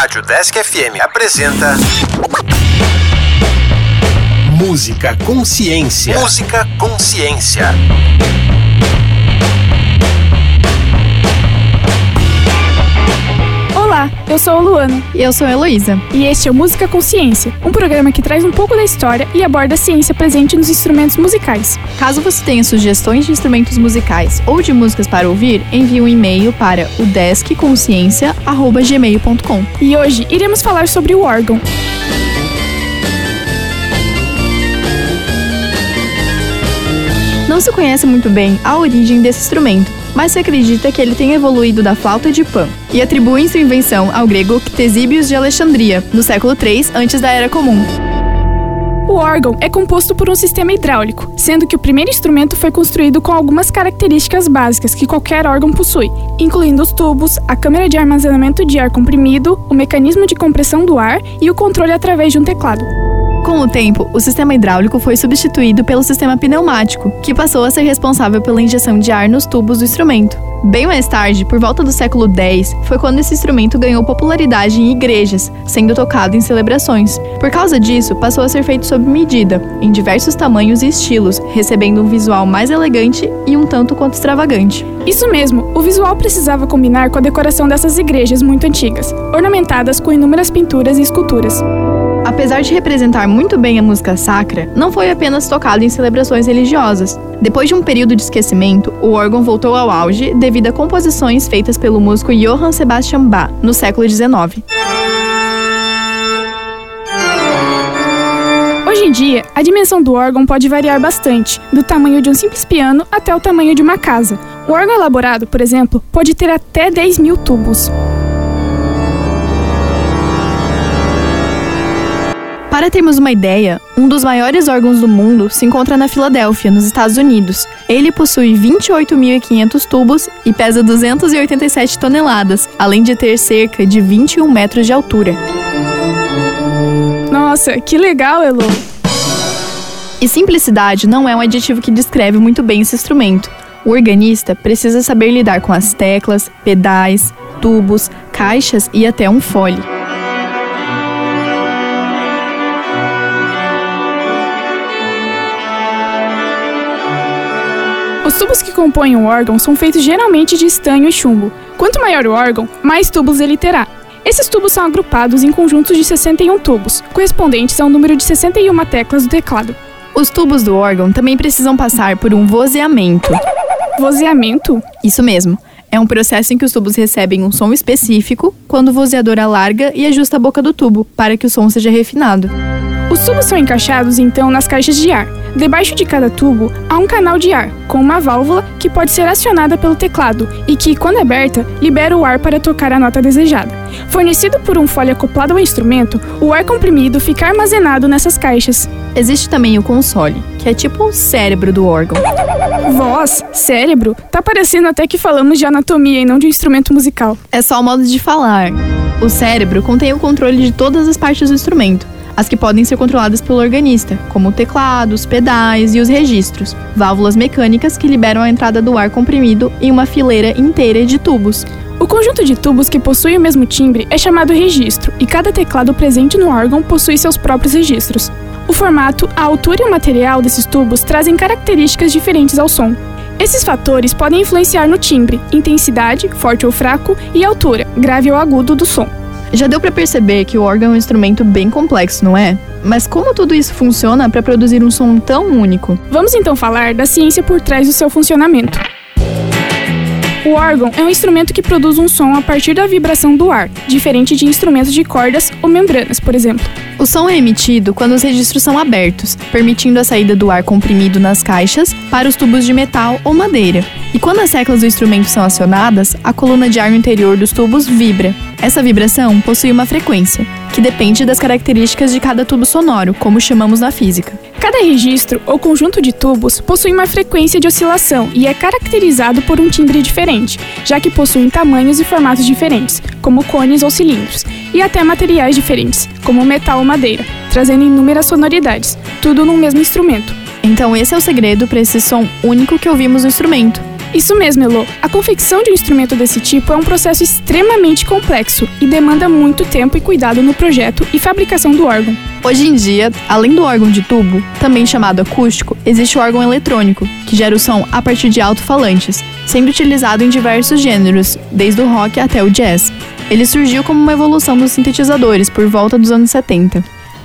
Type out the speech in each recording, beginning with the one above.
Rádio Desk FM apresenta. Música Consciência. Música Consciência. Olá, eu sou a Luana. E eu sou a Heloísa. E este é o Música Consciência, um programa que traz um pouco da história e aborda a ciência presente nos instrumentos musicais. Caso você tenha sugestões de instrumentos musicais ou de músicas para ouvir, envie um e-mail para o deskconsciência.gmail.com. E hoje iremos falar sobre o órgão. Não se conhece muito bem a origem desse instrumento, mas se acredita que ele tenha evoluído da flauta de Pan e atribui sua invenção ao grego Ctesíbios de Alexandria, no século III antes da Era Comum. O órgão é composto por um sistema hidráulico, sendo que o primeiro instrumento foi construído com algumas características básicas que qualquer órgão possui, incluindo os tubos, a câmara de armazenamento de ar comprimido, o mecanismo de compressão do ar e o controle através de um teclado. Com o tempo, o sistema hidráulico foi substituído pelo sistema pneumático, que passou a ser responsável pela injeção de ar nos tubos do instrumento. Bem mais tarde, por volta do século X, foi quando esse instrumento ganhou popularidade em igrejas, sendo tocado em celebrações. Por causa disso, passou a ser feito sob medida, em diversos tamanhos e estilos, recebendo um visual mais elegante e um tanto quanto extravagante. Isso mesmo, o visual precisava combinar com a decoração dessas igrejas muito antigas, ornamentadas com inúmeras pinturas e esculturas. Apesar de representar muito bem a música sacra, não foi apenas tocado em celebrações religiosas. Depois de um período de esquecimento, o órgão voltou ao auge devido a composições feitas pelo músico Johann Sebastian Bach no século XIX. Hoje em dia, a dimensão do órgão pode variar bastante, do tamanho de um simples piano até o tamanho de uma casa. O órgão elaborado, por exemplo, pode ter até 10 mil tubos. Para termos uma ideia, um dos maiores órgãos do mundo se encontra na Filadélfia, nos Estados Unidos. Ele possui 28.500 tubos e pesa 287 toneladas, além de ter cerca de 21 metros de altura. Nossa, que legal, Elo! E simplicidade não é um adjetivo que descreve muito bem esse instrumento. O organista precisa saber lidar com as teclas, pedais, tubos, caixas e até um fole. Tubos que compõem o órgão são feitos geralmente de estanho e chumbo. Quanto maior o órgão, mais tubos ele terá. Esses tubos são agrupados em conjuntos de 61 tubos, correspondentes ao número de 61 teclas do teclado. Os tubos do órgão também precisam passar por um vozeamento. Vozeamento? Isso mesmo. É um processo em que os tubos recebem um som específico quando o vozeador alarga e ajusta a boca do tubo para que o som seja refinado. Os tubos são encaixados então nas caixas de ar. Debaixo de cada tubo há um canal de ar, com uma válvula que pode ser acionada pelo teclado e que, quando aberta, libera o ar para tocar a nota desejada. Fornecido por um fole acoplado ao instrumento, o ar comprimido fica armazenado nessas caixas. Existe também o console, que é tipo o cérebro do órgão. Voz, cérebro, tá parecendo até que falamos de anatomia e não de um instrumento musical. É só o modo de falar. O cérebro contém o controle de todas as partes do instrumento as que podem ser controladas pelo organista, como o teclado, os pedais e os registros, válvulas mecânicas que liberam a entrada do ar comprimido em uma fileira inteira de tubos. O conjunto de tubos que possui o mesmo timbre é chamado registro, e cada teclado presente no órgão possui seus próprios registros. O formato, a altura e o material desses tubos trazem características diferentes ao som. Esses fatores podem influenciar no timbre, intensidade, forte ou fraco, e altura, grave ou agudo do som. Já deu para perceber que o órgão é um instrumento bem complexo, não é? Mas como tudo isso funciona para produzir um som tão único? Vamos então falar da ciência por trás do seu funcionamento. O órgão é um instrumento que produz um som a partir da vibração do ar, diferente de instrumentos de cordas ou membranas, por exemplo. O som é emitido quando os registros são abertos, permitindo a saída do ar comprimido nas caixas para os tubos de metal ou madeira. E quando as teclas do instrumento são acionadas, a coluna de ar no interior dos tubos vibra. Essa vibração possui uma frequência, que depende das características de cada tubo sonoro, como chamamos na física. Cada registro ou conjunto de tubos possui uma frequência de oscilação e é caracterizado por um timbre diferente, já que possuem tamanhos e formatos diferentes, como cones ou cilindros, e até materiais diferentes, como metal ou madeira, trazendo inúmeras sonoridades, tudo num mesmo instrumento. Então esse é o segredo para esse som único que ouvimos no instrumento. Isso mesmo, Elo. A confecção de um instrumento desse tipo é um processo extremamente complexo e demanda muito tempo e cuidado no projeto e fabricação do órgão. Hoje em dia, além do órgão de tubo, também chamado acústico, existe o órgão eletrônico, que gera o som a partir de alto-falantes, sendo utilizado em diversos gêneros, desde o rock até o jazz. Ele surgiu como uma evolução dos sintetizadores por volta dos anos 70.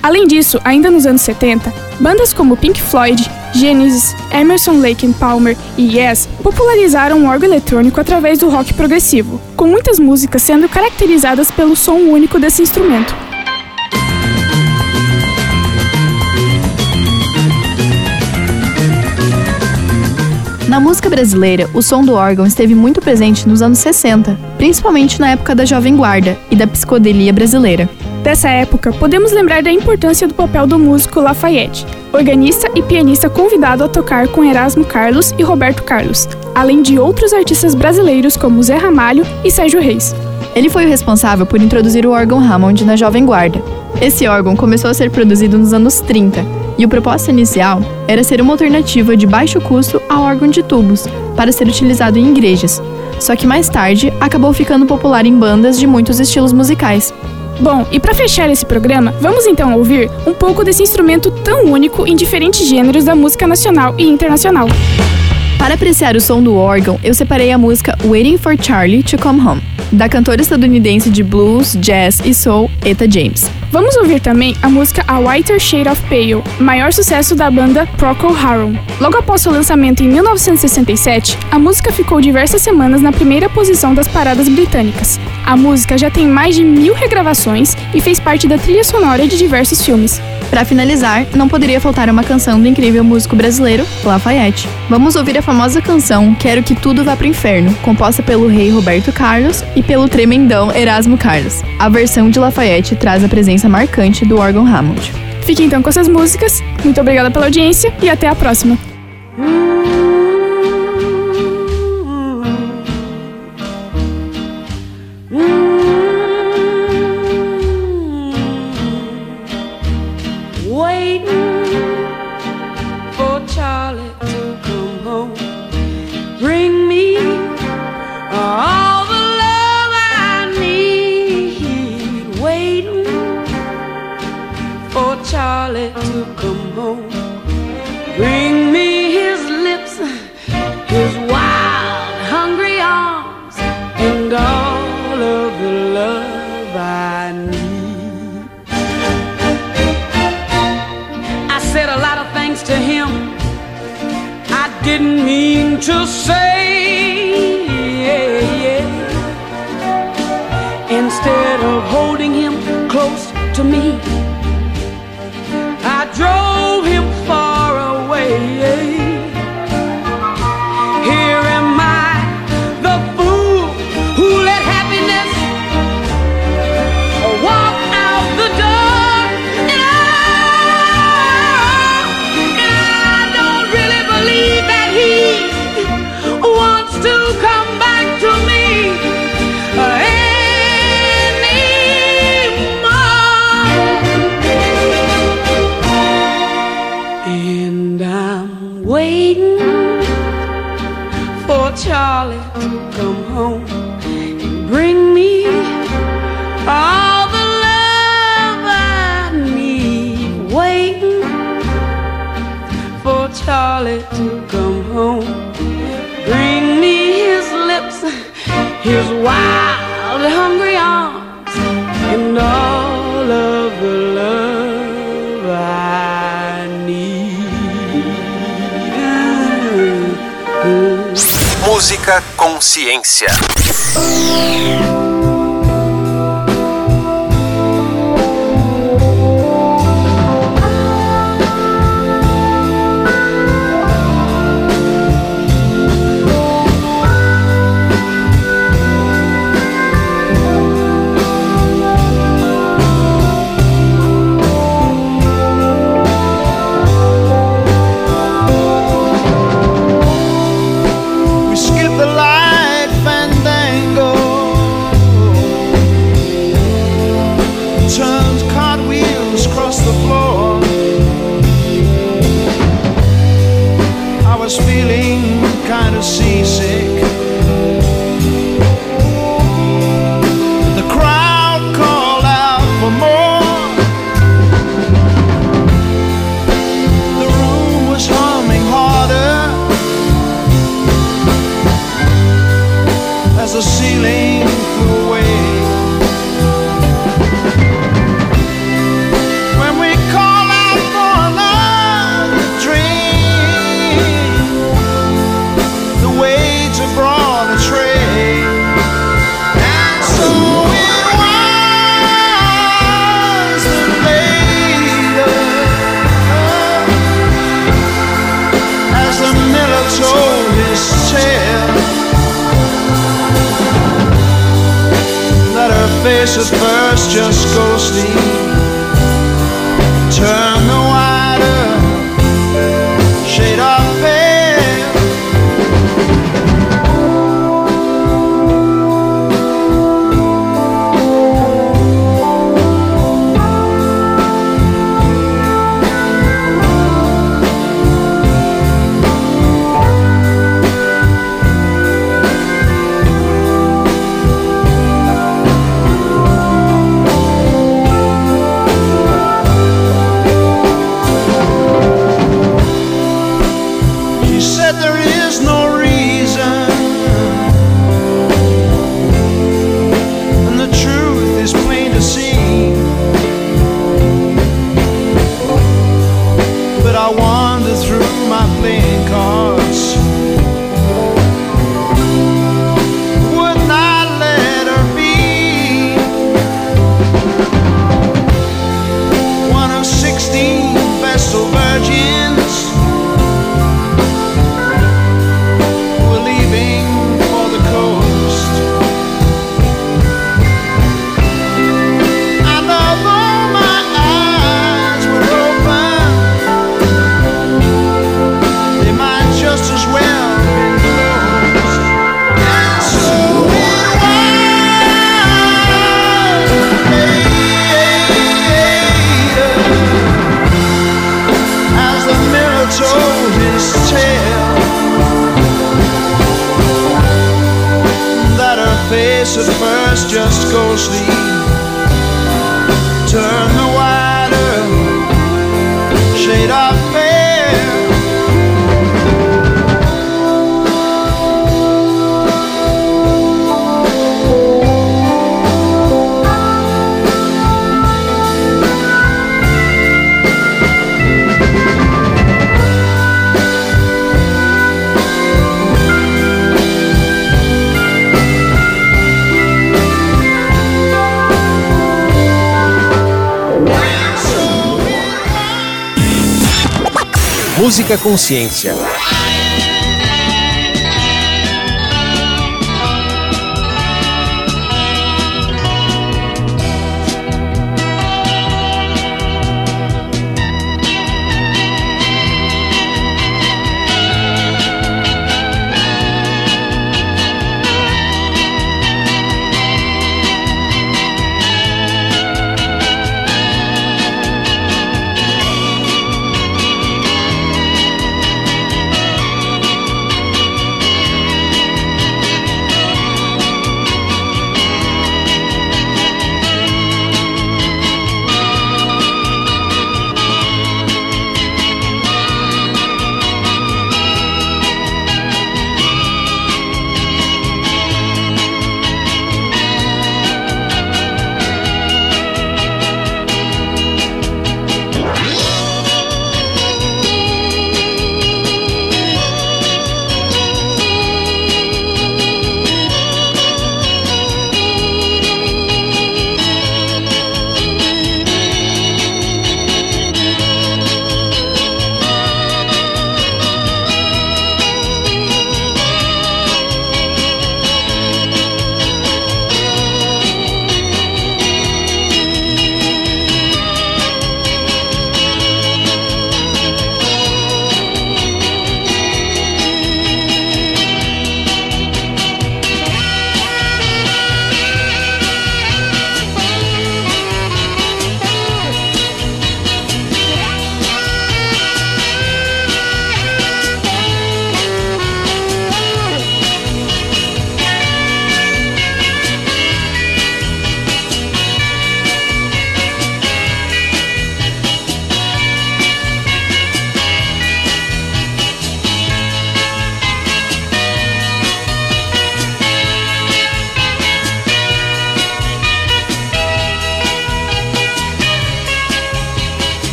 Além disso, ainda nos anos 70, bandas como Pink Floyd, Genesis, Emerson Lake and Palmer e Yes popularizaram o órgão eletrônico através do rock progressivo, com muitas músicas sendo caracterizadas pelo som único desse instrumento. Na música brasileira, o som do órgão esteve muito presente nos anos 60, principalmente na época da Jovem Guarda e da psicodelia brasileira. Dessa época, podemos lembrar da importância do papel do músico Lafayette, organista e pianista convidado a tocar com Erasmo Carlos e Roberto Carlos, além de outros artistas brasileiros como Zé Ramalho e Sérgio Reis. Ele foi o responsável por introduzir o órgão Hammond na Jovem Guarda. Esse órgão começou a ser produzido nos anos 30 e o propósito inicial era ser uma alternativa de baixo custo ao órgão de tubos, para ser utilizado em igrejas. Só que mais tarde acabou ficando popular em bandas de muitos estilos musicais. Bom, e para fechar esse programa, vamos então ouvir um pouco desse instrumento tão único em diferentes gêneros da música nacional e internacional. Para apreciar o som do órgão, eu separei a música Waiting for Charlie to Come Home, da cantora estadunidense de blues, jazz e soul Eta James. Vamos ouvir também a música A Whiter Shade of Pale, maior sucesso da banda Procol Harum. Logo após seu lançamento em 1967, a música ficou diversas semanas na primeira posição das paradas britânicas. A música já tem mais de mil regravações e fez parte da trilha sonora de diversos filmes. Para finalizar, não poderia faltar uma canção do incrível músico brasileiro Lafayette. Vamos ouvir a famosa canção Quero que Tudo Vá Pro Inferno, composta pelo rei Roberto Carlos e pelo tremendão Erasmo Carlos. A versão de Lafayette traz a presença marcante do órgão Hammond. Fique então com essas músicas. Muito obrigada pela audiência e até a próxima. didn't mean to say. Yeah, yeah. Instead of holding him close to me, his wild, hungry arms, and all of the love I need. Música Consciência. just go sleep. I wander through my playing. Música Consciência.